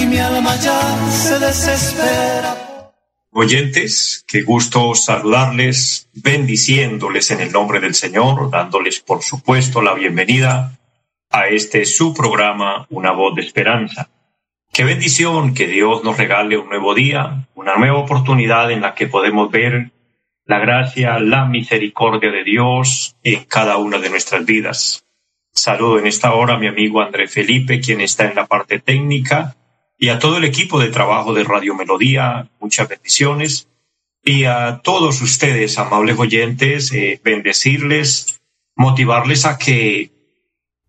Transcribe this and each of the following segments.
Y mi alma ya se desespera. Oyentes, qué gusto saludarles, bendiciéndoles en el nombre del Señor, dándoles por supuesto la bienvenida a este su programa, Una voz de esperanza. Qué bendición que Dios nos regale un nuevo día, una nueva oportunidad en la que podemos ver la gracia, la misericordia de Dios en cada una de nuestras vidas. Saludo en esta hora a mi amigo André Felipe, quien está en la parte técnica, y a todo el equipo de trabajo de Radio Melodía, muchas bendiciones. Y a todos ustedes, amables oyentes, eh, bendecirles, motivarles a que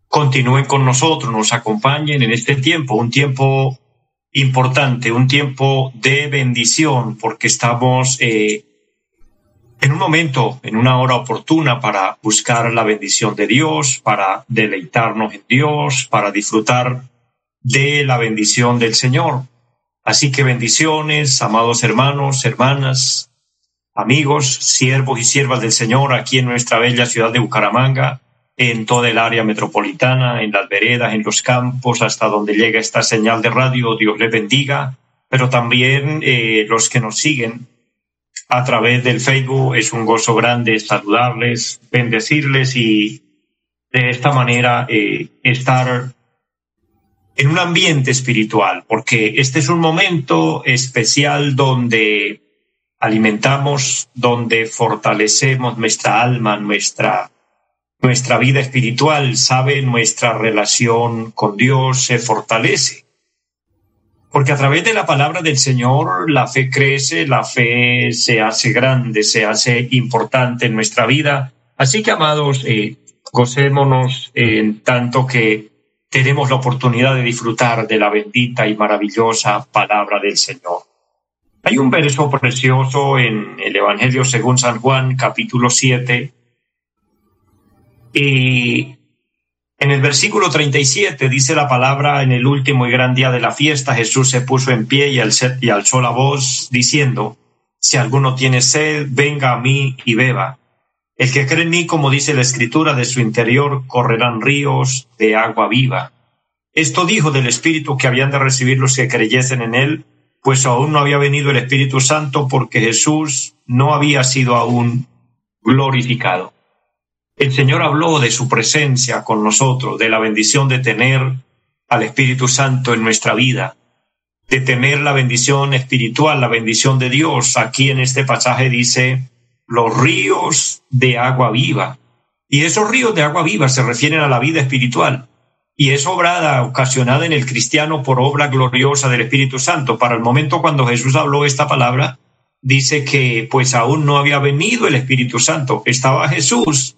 continúen con nosotros, nos acompañen en este tiempo, un tiempo importante, un tiempo de bendición, porque estamos eh, en un momento, en una hora oportuna para buscar la bendición de Dios, para deleitarnos en Dios, para disfrutar de la bendición del Señor. Así que bendiciones, amados hermanos, hermanas, amigos, siervos y siervas del Señor aquí en nuestra bella ciudad de Bucaramanga, en toda el área metropolitana, en las veredas, en los campos, hasta donde llega esta señal de radio, Dios les bendiga, pero también eh, los que nos siguen a través del Facebook. Es un gozo grande saludarles, bendecirles y de esta manera eh, estar en un ambiente espiritual, porque este es un momento especial donde alimentamos, donde fortalecemos nuestra alma, nuestra, nuestra vida espiritual, sabe, nuestra relación con Dios se fortalece porque a través de la palabra del Señor la fe crece, la fe se hace grande, se hace importante en nuestra vida. Así que, amados, eh, gocémonos en tanto que tenemos la oportunidad de disfrutar de la bendita y maravillosa palabra del Señor. Hay un verso precioso en el Evangelio según San Juan, capítulo 7, y en el versículo 37 dice la palabra, en el último y gran día de la fiesta, Jesús se puso en pie y, alzó la voz diciendo, si alguno tiene sed, venga a mí y beba. El que cree en mí, como dice la escritura, de su interior correrán ríos de agua viva. Esto dijo del Espíritu que habían de recibir los que creyesen en él, pues aún no había venido el Espíritu Santo porque Jesús no había sido aún glorificado. El Señor habló de su presencia con nosotros, de la bendición de tener al Espíritu Santo en nuestra vida, de tener la bendición espiritual, la bendición de Dios. Aquí en este pasaje dice los ríos de agua viva. Y esos ríos de agua viva se refieren a la vida espiritual. Y es obrada, ocasionada en el cristiano por obra gloriosa del Espíritu Santo. Para el momento cuando Jesús habló esta palabra, dice que pues aún no había venido el Espíritu Santo. Estaba Jesús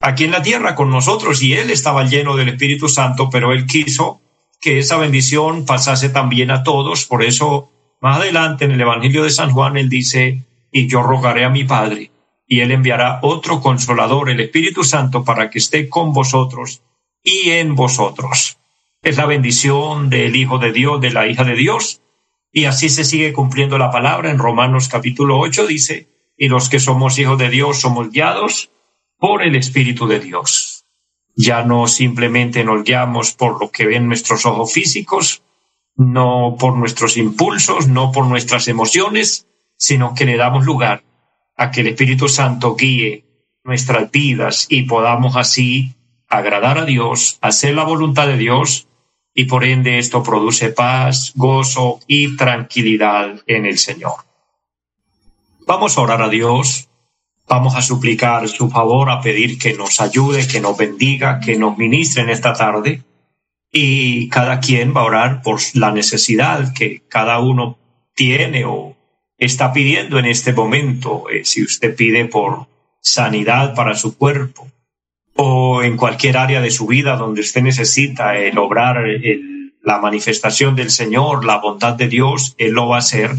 aquí en la tierra con nosotros y él estaba lleno del Espíritu Santo, pero él quiso que esa bendición pasase también a todos. Por eso, más adelante en el Evangelio de San Juan, él dice, y yo rogaré a mi Padre, y él enviará otro consolador, el Espíritu Santo, para que esté con vosotros y en vosotros. Es la bendición del Hijo de Dios, de la hija de Dios, y así se sigue cumpliendo la palabra en Romanos capítulo 8, dice, y los que somos hijos de Dios somos guiados por el Espíritu de Dios. Ya no simplemente nos guiamos por lo que ven nuestros ojos físicos, no por nuestros impulsos, no por nuestras emociones, sino que le damos lugar a que el Espíritu Santo guíe nuestras vidas y podamos así agradar a Dios, hacer la voluntad de Dios y por ende esto produce paz, gozo y tranquilidad en el Señor. Vamos a orar a Dios Vamos a suplicar su favor, a pedir que nos ayude, que nos bendiga, que nos ministre en esta tarde. Y cada quien va a orar por la necesidad que cada uno tiene o está pidiendo en este momento. Eh, si usted pide por sanidad para su cuerpo, o en cualquier área de su vida donde usted necesita el obrar la manifestación del Señor, la bondad de Dios, Él lo va a hacer,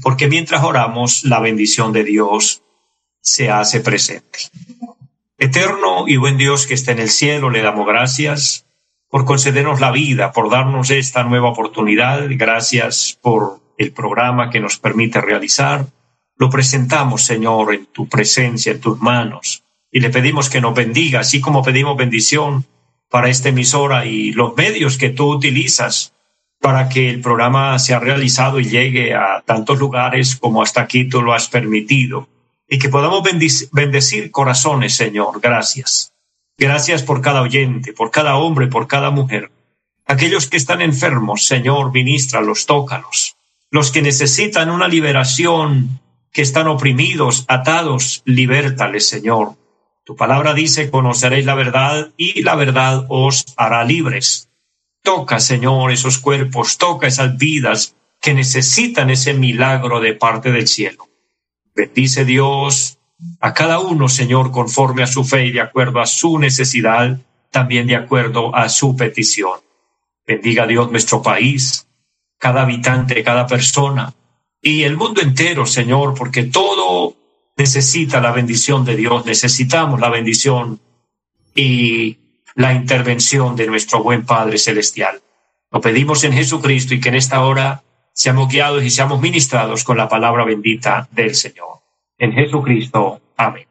porque mientras oramos, la bendición de Dios se hace presente. Eterno y buen Dios que está en el cielo, le damos gracias por concedernos la vida, por darnos esta nueva oportunidad. Gracias por el programa que nos permite realizar. Lo presentamos, Señor, en tu presencia, en tus manos, y le pedimos que nos bendiga, así como pedimos bendición para esta emisora y los medios que tú utilizas para que el programa sea realizado y llegue a tantos lugares como hasta aquí tú lo has permitido y que podamos bendecir corazones, Señor. Gracias. Gracias por cada oyente, por cada hombre, por cada mujer. Aquellos que están enfermos, Señor, ministralos, tócalos. Los que necesitan una liberación, que están oprimidos, atados, libértales, Señor. Tu palabra dice, conoceréis la verdad y la verdad os hará libres. Toca, Señor, esos cuerpos, toca esas vidas que necesitan ese milagro de parte del cielo. Bendice Dios a cada uno, Señor, conforme a su fe y de acuerdo a su necesidad, también de acuerdo a su petición. Bendiga Dios nuestro país, cada habitante, cada persona y el mundo entero, Señor, porque todo necesita la bendición de Dios, necesitamos la bendición y la intervención de nuestro buen Padre Celestial. Lo pedimos en Jesucristo y que en esta hora seamos guiados y seamos ministrados con la palabra bendita del Señor. En Jesucristo. Amén.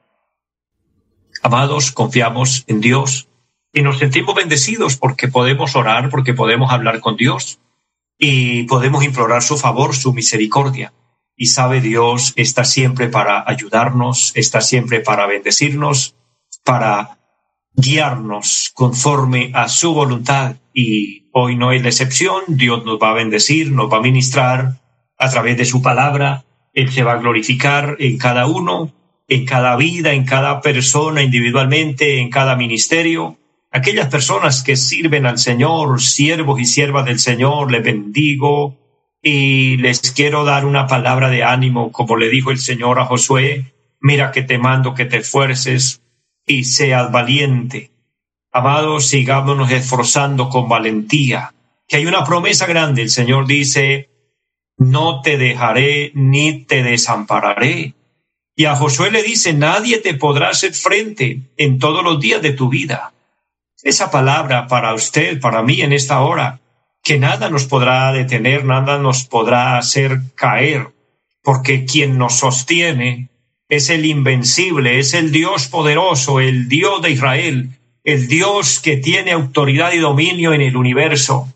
Amados, confiamos en Dios y nos sentimos bendecidos porque podemos orar, porque podemos hablar con Dios y podemos implorar su favor, su misericordia. Y sabe Dios está siempre para ayudarnos, está siempre para bendecirnos, para guiarnos conforme a su voluntad y hoy no es la excepción. Dios nos va a bendecir, nos va a ministrar a través de su palabra. Él se va a glorificar en cada uno, en cada vida, en cada persona individualmente, en cada ministerio. Aquellas personas que sirven al Señor, siervos y siervas del Señor, les bendigo y les quiero dar una palabra de ánimo, como le dijo el Señor a Josué, mira que te mando que te esfuerces y seas valiente Amados, sigámonos esforzando con valentía, que hay una promesa grande. El Señor dice, no te dejaré ni te desampararé. Y a Josué le dice, nadie te podrá hacer frente en todos los días de tu vida. Esa palabra para usted, para mí en esta hora, que nada nos podrá detener, nada nos podrá hacer caer, porque quien nos sostiene es el invencible, es el Dios poderoso, el Dios de Israel, el Dios que tiene autoridad y dominio en el universo.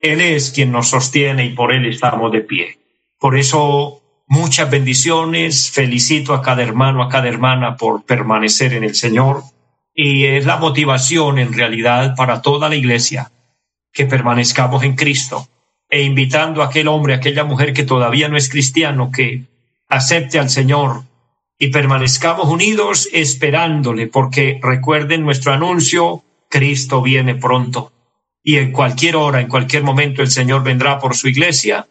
Él es quien nos sostiene y por Él estamos de pie. Por eso, muchas bendiciones. Felicito a cada hermano, a cada hermana por permanecer en el Señor. Y es la motivación en realidad para toda la iglesia que permanezcamos en Cristo e invitando a aquel hombre, a aquella mujer que todavía no es cristiano, que acepte al Señor y permanezcamos unidos esperándole, porque recuerden nuestro anuncio, Cristo viene pronto. Y en cualquier hora, en cualquier momento, el Señor vendrá por su iglesia.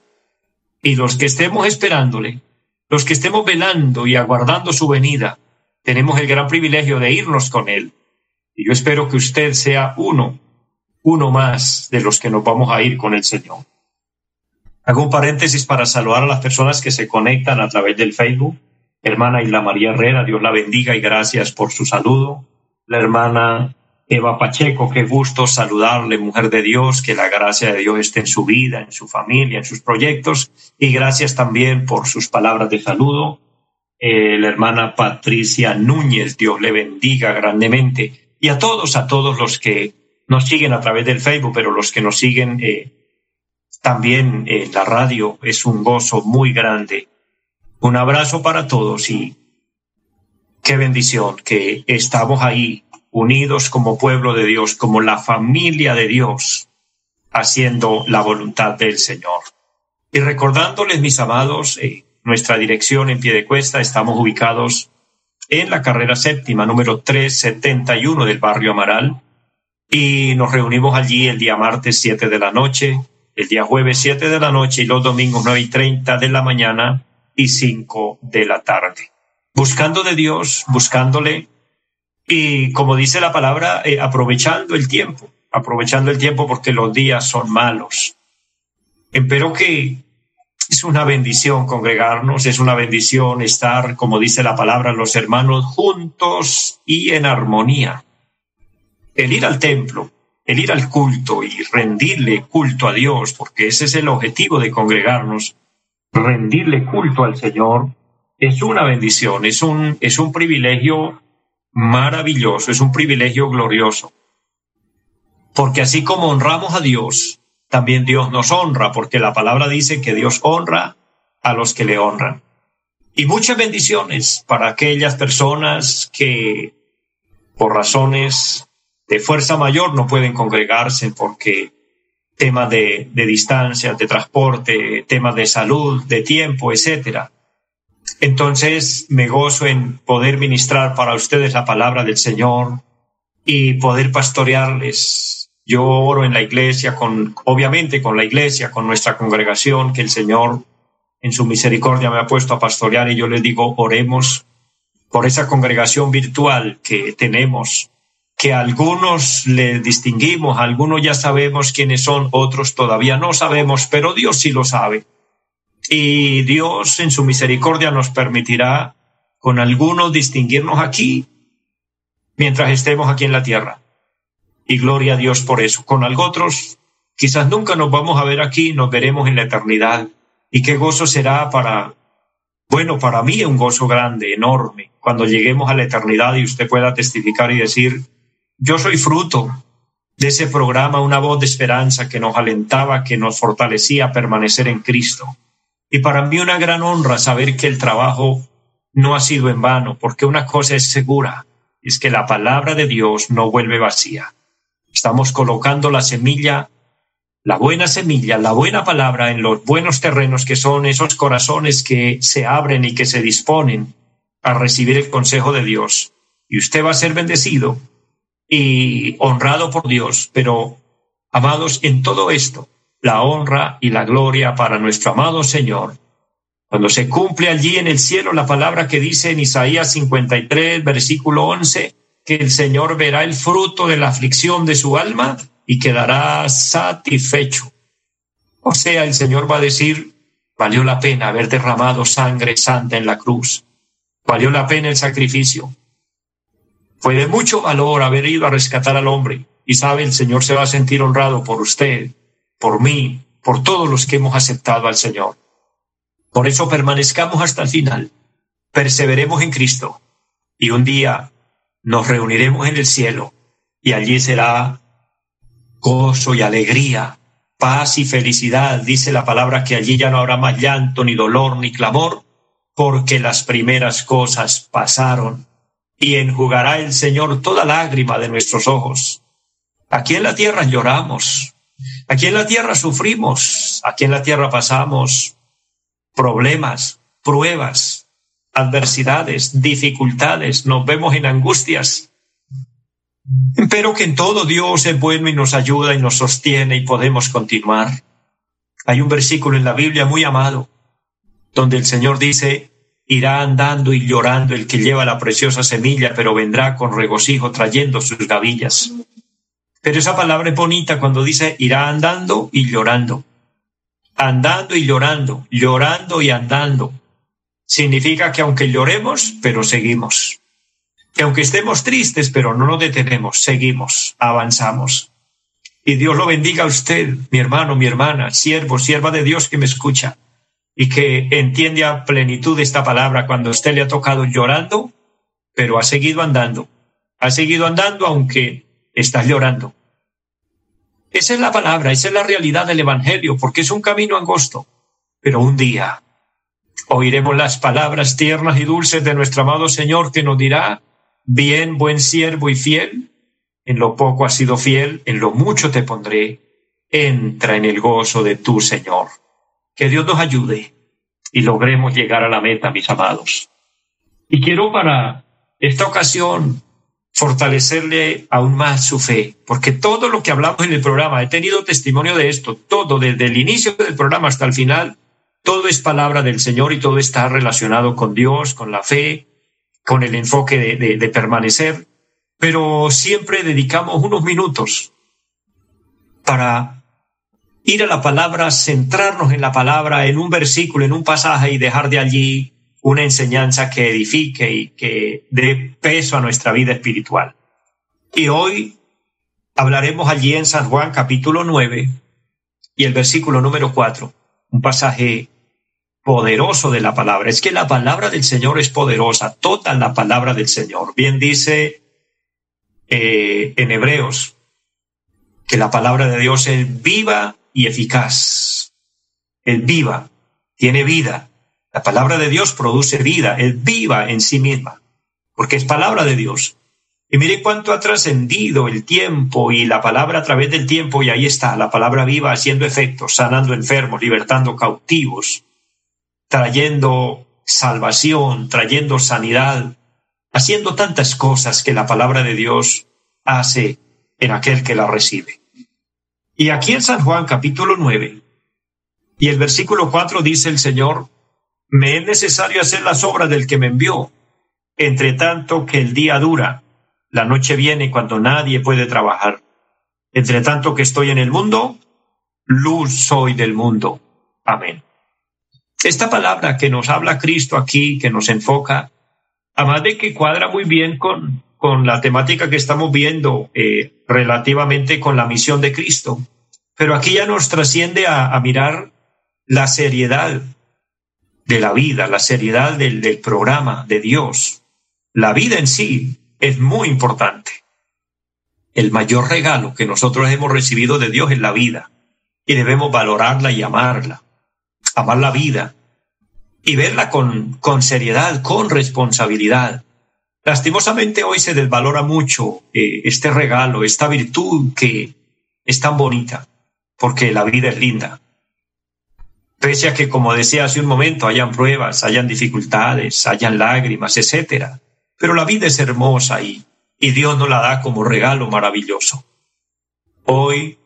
Y los que estemos esperándole, los que estemos velando y aguardando su venida, tenemos el gran privilegio de irnos con Él. Y yo espero que usted sea uno, uno más de los que nos vamos a ir con el Señor. Hago un paréntesis para saludar a las personas que se conectan a través del Facebook hermana Isla María Herrera, Dios la bendiga y gracias por su saludo. La hermana Eva Pacheco, qué gusto saludarle, mujer de Dios, que la gracia de Dios esté en su vida, en su familia, en sus proyectos. Y gracias también por sus palabras de saludo. Eh, la hermana Patricia Núñez, Dios le bendiga grandemente. Y a todos, a todos los que nos siguen a través del Facebook, pero los que nos siguen eh, también en la radio, es un gozo muy grande un abrazo para todos y qué bendición que estamos ahí unidos como pueblo de Dios, como la familia de Dios, haciendo la voluntad del Señor. Y recordándoles, mis amados, eh, nuestra dirección en pie de cuesta, estamos ubicados en la carrera séptima, número 371 del barrio Amaral, y nos reunimos allí el día martes 7 de la noche, el día jueves 7 de la noche y los domingos 9 y 30 de la mañana y cinco de la tarde. Buscando de Dios, buscándole y como dice la palabra, eh, aprovechando el tiempo, aprovechando el tiempo porque los días son malos. Espero que es una bendición congregarnos, es una bendición estar, como dice la palabra, los hermanos juntos y en armonía. El ir al templo, el ir al culto y rendirle culto a Dios, porque ese es el objetivo de congregarnos, rendirle culto al Señor, es una bendición, es un, es un privilegio maravilloso, es un privilegio glorioso. Porque así como honramos a Dios, también Dios nos honra, porque la palabra dice que Dios honra a los que le honran. Y muchas bendiciones para aquellas personas que por razones de fuerza mayor no pueden congregarse porque temas de, de distancia, de transporte, temas de salud, de tiempo, etcétera. Entonces me gozo en poder ministrar para ustedes la palabra del Señor y poder pastorearles. Yo oro en la iglesia, con, obviamente con la iglesia, con nuestra congregación, que el Señor en su misericordia me ha puesto a pastorear y yo les digo, oremos por esa congregación virtual que tenemos, que algunos le distinguimos, algunos ya sabemos quiénes son, otros todavía no sabemos, pero Dios sí lo sabe. Y Dios en su misericordia nos permitirá con algunos distinguirnos aquí mientras estemos aquí en la tierra. Y gloria a Dios por eso. Con otros quizás nunca nos vamos a ver aquí, nos veremos en la eternidad. Y qué gozo será para, bueno, para mí un gozo grande, enorme, cuando lleguemos a la eternidad y usted pueda testificar y decir, yo soy fruto de ese programa, una voz de esperanza que nos alentaba, que nos fortalecía a permanecer en Cristo. Y para mí una gran honra saber que el trabajo no ha sido en vano, porque una cosa es segura, es que la palabra de Dios no vuelve vacía. Estamos colocando la semilla, la buena semilla, la buena palabra en los buenos terrenos que son esos corazones que se abren y que se disponen a recibir el consejo de Dios. Y usted va a ser bendecido y honrado por Dios, pero amados, en todo esto, la honra y la gloria para nuestro amado Señor. Cuando se cumple allí en el cielo la palabra que dice en Isaías 53, versículo 11, que el Señor verá el fruto de la aflicción de su alma y quedará satisfecho. O sea, el Señor va a decir, valió la pena haber derramado sangre santa en la cruz, valió la pena el sacrificio. Fue de mucho valor haber ido a rescatar al hombre y sabe, el Señor se va a sentir honrado por usted, por mí, por todos los que hemos aceptado al Señor. Por eso permanezcamos hasta el final, perseveremos en Cristo y un día nos reuniremos en el cielo y allí será gozo y alegría, paz y felicidad. Dice la palabra que allí ya no habrá más llanto, ni dolor, ni clamor, porque las primeras cosas pasaron y enjugará el Señor toda lágrima de nuestros ojos. Aquí en la tierra lloramos, Aquí en la tierra sufrimos, aquí en la tierra pasamos problemas, pruebas, adversidades, dificultades, nos vemos en angustias. Pero que en todo Dios es bueno y nos ayuda y nos sostiene y podemos continuar. Hay un versículo en la Biblia muy amado, donde el Señor dice, irá andando y llorando el que lleva la preciosa semilla, pero vendrá con regocijo trayendo sus gavillas. Pero esa palabra es bonita cuando dice irá andando y llorando. Andando y llorando, llorando y andando. Significa que aunque lloremos, pero seguimos. Que aunque estemos tristes, pero no nos detenemos, seguimos, avanzamos. Y Dios lo bendiga a usted, mi hermano, mi hermana, siervo, sierva de Dios que me escucha y que entiende a plenitud esta palabra cuando usted le ha tocado llorando, pero ha seguido andando. Ha seguido andando aunque estás llorando. Esa es la palabra, esa es la realidad del Evangelio, porque es un camino angosto. Pero un día oiremos las palabras tiernas y dulces de nuestro amado Señor que nos dirá, bien, buen siervo y fiel, en lo poco has sido fiel, en lo mucho te pondré, entra en el gozo de tu Señor. Que Dios nos ayude y logremos llegar a la meta, mis amados. Y quiero para esta ocasión fortalecerle aún más su fe, porque todo lo que hablamos en el programa, he tenido testimonio de esto, todo, desde el inicio del programa hasta el final, todo es palabra del Señor y todo está relacionado con Dios, con la fe, con el enfoque de, permanecer. pero siempre dedicamos unos minutos para ir a la palabra, centrarnos en la palabra, en un versículo, en un pasaje y dejar de allí una enseñanza que edifique y que dé peso a nuestra vida espiritual. Y hoy hablaremos allí en San Juan capítulo 9 y el versículo número 4, un pasaje poderoso de la palabra. Es que la palabra del Señor es poderosa, toda la palabra del Señor. Bien dice eh, en Hebreos que la palabra de Dios es viva y eficaz. Es viva, tiene vida. La palabra de Dios produce vida, es viva en sí misma, porque es palabra de Dios. Y mire cuánto ha trascendido el tiempo y la palabra a través del tiempo, y ahí está, la palabra viva haciendo efectos, sanando enfermos, libertando cautivos, trayendo salvación, trayendo sanidad, haciendo tantas cosas que la palabra de Dios hace en aquel que la recibe. Y aquí en San Juan capítulo 9 y el versículo 4 dice el Señor, me es necesario hacer las obras del que me envió, entre tanto que el día dura, la noche viene cuando nadie puede trabajar. Entre tanto que estoy en el mundo, luz soy del mundo. Amén. Esta palabra que nos habla Cristo aquí, que nos enfoca, además de que cuadra muy bien con, con la temática que estamos viendo eh, relativamente con la misión de Cristo, pero aquí ya nos trasciende a, mirar la seriedad de la vida, la seriedad del, del programa de Dios. La vida en sí es muy importante. El mayor regalo que nosotros hemos recibido de Dios es la vida y debemos valorarla y amarla amar la vida y verla con, con seriedad, con responsabilidad. Lastimosamente hoy se desvalora mucho eh, este regalo, esta virtud que es tan bonita, porque la vida es linda. Pese a que, como decía hace un momento, hayan pruebas, hayan dificultades, hayan lágrimas, etcétera. Pero la vida es hermosa y, y Dios nos la da como regalo maravilloso. Hoy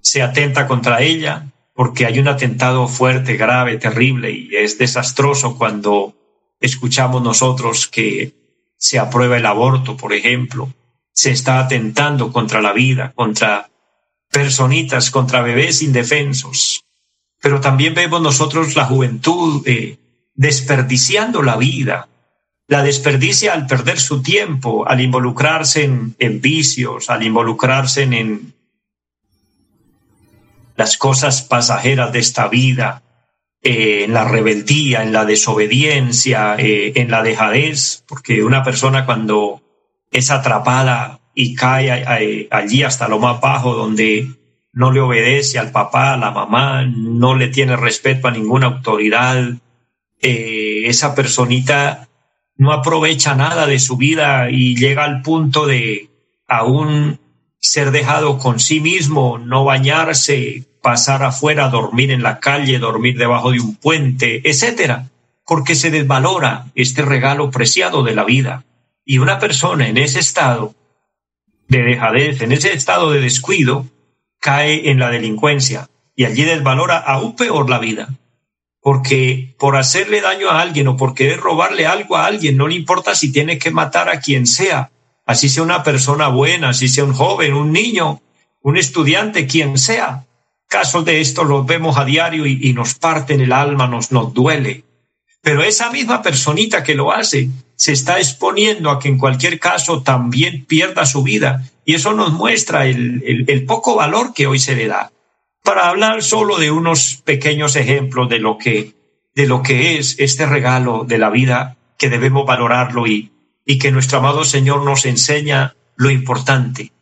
se atenta contra ella, porque hay un atentado fuerte, grave, terrible y es desastroso cuando escuchamos nosotros que se aprueba el aborto, por ejemplo. Se está atentando contra la vida, contra personitas, contra bebés indefensos. Pero también vemos nosotros la juventud eh, desperdiciando la vida. La desperdicia al perder su tiempo, al involucrarse en, en vicios, al involucrarse en, las cosas pasajeras de esta vida, eh, en la rebeldía, en la desobediencia, eh, en la dejadez, porque una persona cuando es atrapada y cae allí hasta lo más bajo, donde no le obedece al papá, a la mamá, no le tiene respeto a ninguna autoridad, eh, esa personita no aprovecha nada de su vida y llega al punto de aún ser dejado con sí mismo, no bañarse, pasar afuera, dormir en la calle, dormir debajo de un puente, etcétera, porque se desvalora este regalo preciado de la vida. Y una persona en ese estado de dejadez, en ese estado de descuido, cae en la delincuencia y allí desvalora aún peor la vida. Porque por hacerle daño a alguien o por querer robarle algo a alguien, no le importa si tiene que matar a quien sea, así sea una persona buena, así sea un joven, un niño, un estudiante, quien sea. Casos de esto los vemos a diario y, nos parte en el alma, nos, nos duele. Pero esa misma personita que lo hace se está exponiendo a que en cualquier caso también pierda su vida. Y eso nos muestra el, poco valor que hoy se le da. Para hablar solo de unos pequeños ejemplos de lo que, de lo que es este regalo de la vida, que debemos valorarlo y, y que nuestro amado Señor nos enseña lo importante,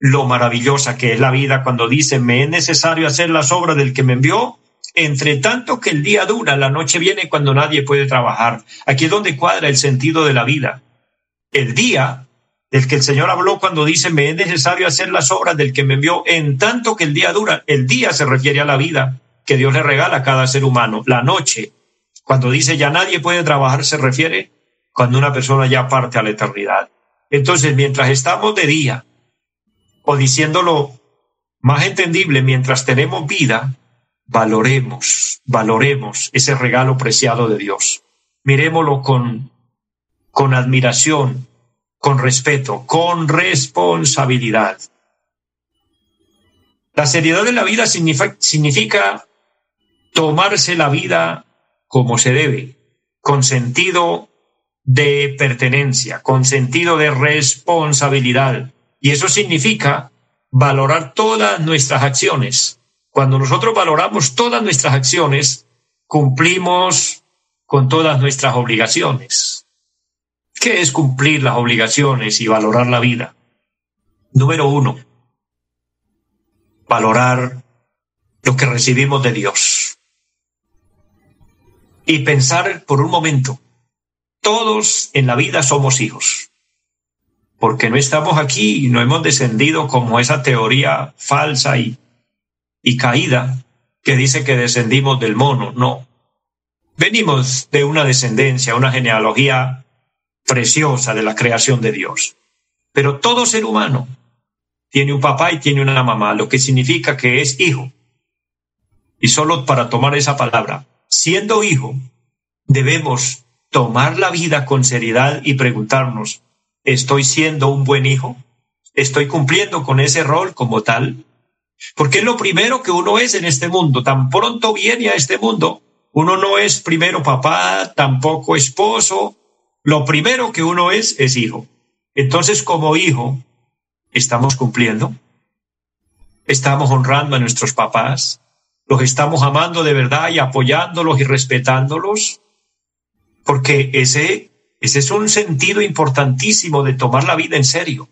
lo maravillosa que es la vida cuando dice, me es necesario hacer las obras del que me envió, entre tanto que el día dura, la noche viene cuando nadie puede trabajar. Aquí es donde cuadra el sentido de la vida. El día del que el Señor habló cuando dice, me es necesario hacer las obras del que me envió, en tanto que el día dura, el día se refiere a la vida que Dios le regala a cada ser humano. La noche, cuando dice, ya nadie puede trabajar, se refiere cuando una persona ya parte a la eternidad. Entonces, mientras estamos de día, o diciéndolo más entendible, mientras tenemos vida, valoremos, valoremos ese regalo preciado de Dios. Miremoslo con, con admiración, con respeto, con responsabilidad. La seriedad de la vida significa, significa tomarse la vida como se debe, con sentido de pertenencia, con sentido de responsabilidad. Y eso significa valorar todas nuestras acciones. Cuando nosotros valoramos todas nuestras acciones, cumplimos con todas nuestras obligaciones. ¿Qué es cumplir las obligaciones y valorar la vida? Número uno, valorar lo que recibimos de Dios. Y pensar por un momento, todos en la vida somos hijos, porque no estamos aquí y no hemos descendido como esa teoría falsa y, y caída que dice que descendimos del mono, no. Venimos de una descendencia, una genealogía preciosa de la creación de Dios. Pero todo ser humano tiene un papá y tiene una mamá, lo que significa que es hijo. Y solo para tomar esa palabra, siendo hijo, debemos tomar la vida con seriedad y preguntarnos, ¿estoy siendo un buen hijo? ¿Estoy cumpliendo con ese rol como tal? Porque es lo primero que uno es en este mundo. Tan pronto viene a este mundo, uno no es primero papá, tampoco esposo. Lo primero que uno es es hijo. Entonces, como hijo, ¿estamos cumpliendo? ¿Estamos honrando a nuestros papás? ¿Los estamos amando de verdad y apoyándolos y respetándolos? Porque ese, ese es un sentido importantísimo de tomar la vida en serio.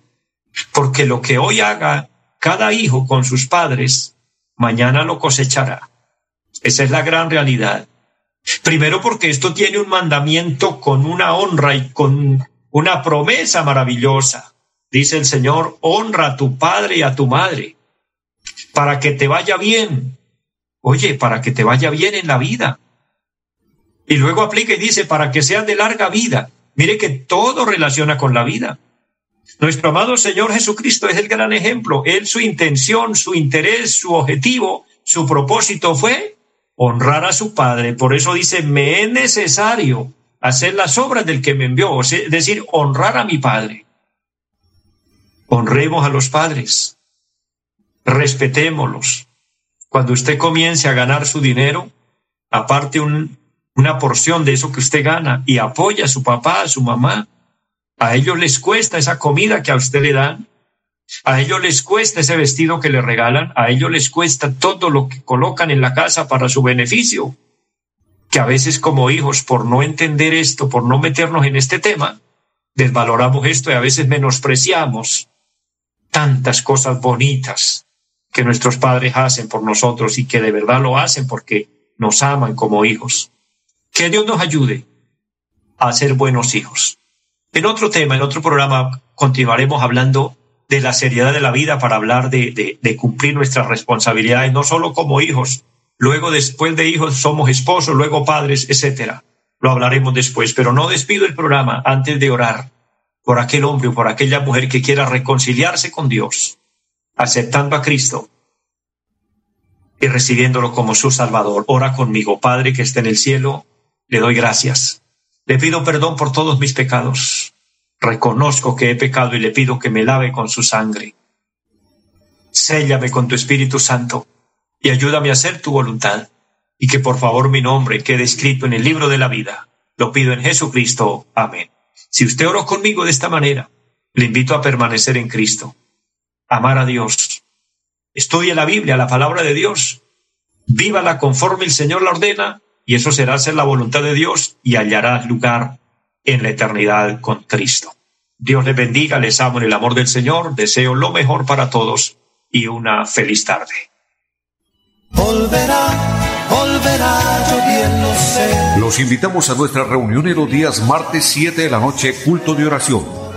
Porque lo que hoy haga cada hijo con sus padres, mañana lo cosechará. Esa es la gran realidad. Primero porque esto tiene un mandamiento con una honra y con una promesa maravillosa. Dice el Señor, honra a tu padre y a tu madre para que te vaya bien. Oye, para que te vaya bien en la vida. Y luego aplica y dice, para que seas de larga vida. Mire que todo relaciona con la vida. Nuestro amado Señor Jesucristo es el gran ejemplo. Él, su intención, su interés, su objetivo, su propósito fue honrar a su Padre. Por eso dice, me es necesario hacer las obras del que me envió, es decir, honrar a mi Padre. Honremos a los padres, respetémoslos. Cuando usted comience a ganar su dinero, aparte una porción de eso que usted gana y apoya a su papá, a su mamá. A ellos les cuesta esa comida que a usted le dan, a ellos les cuesta ese vestido que le regalan, a ellos les cuesta todo lo que colocan en la casa para su beneficio. Que a veces como hijos, por no entender esto, por no meternos en este tema, desvaloramos esto y a veces menospreciamos tantas cosas bonitas que nuestros padres hacen por nosotros y que de verdad lo hacen porque nos aman como hijos. Que Dios nos ayude a ser buenos hijos. En otro tema, en otro programa, continuaremos hablando de la seriedad de la vida para hablar de, cumplir nuestras responsabilidades, no solo como hijos, luego después de hijos somos esposos, luego padres, etcétera. Lo hablaremos después, pero no despido el programa antes de orar por aquel hombre o por aquella mujer que quiera reconciliarse con Dios, aceptando a Cristo y recibiéndolo como su Salvador. Ora conmigo, Padre que esté en el cielo, le doy gracias. Le pido perdón por todos mis pecados reconozco que he pecado y le pido que me lave con su sangre. Séllame con tu Espíritu Santo y ayúdame a hacer tu voluntad y que por favor mi nombre quede escrito en el libro de la vida. Lo pido en Jesucristo. Amén. Si usted oró conmigo de esta manera, le invito a permanecer en Cristo, amar a Dios. Estudie la Biblia, la palabra de Dios. Vívala conforme el Señor la ordena y eso será hacer la voluntad de Dios y hallará lugar en la eternidad con Cristo. Dios les bendiga, les amo en el amor del Señor, deseo lo mejor para todos y una feliz tarde. Los invitamos a nuestra reunión en los días martes 7 de la noche, culto de oración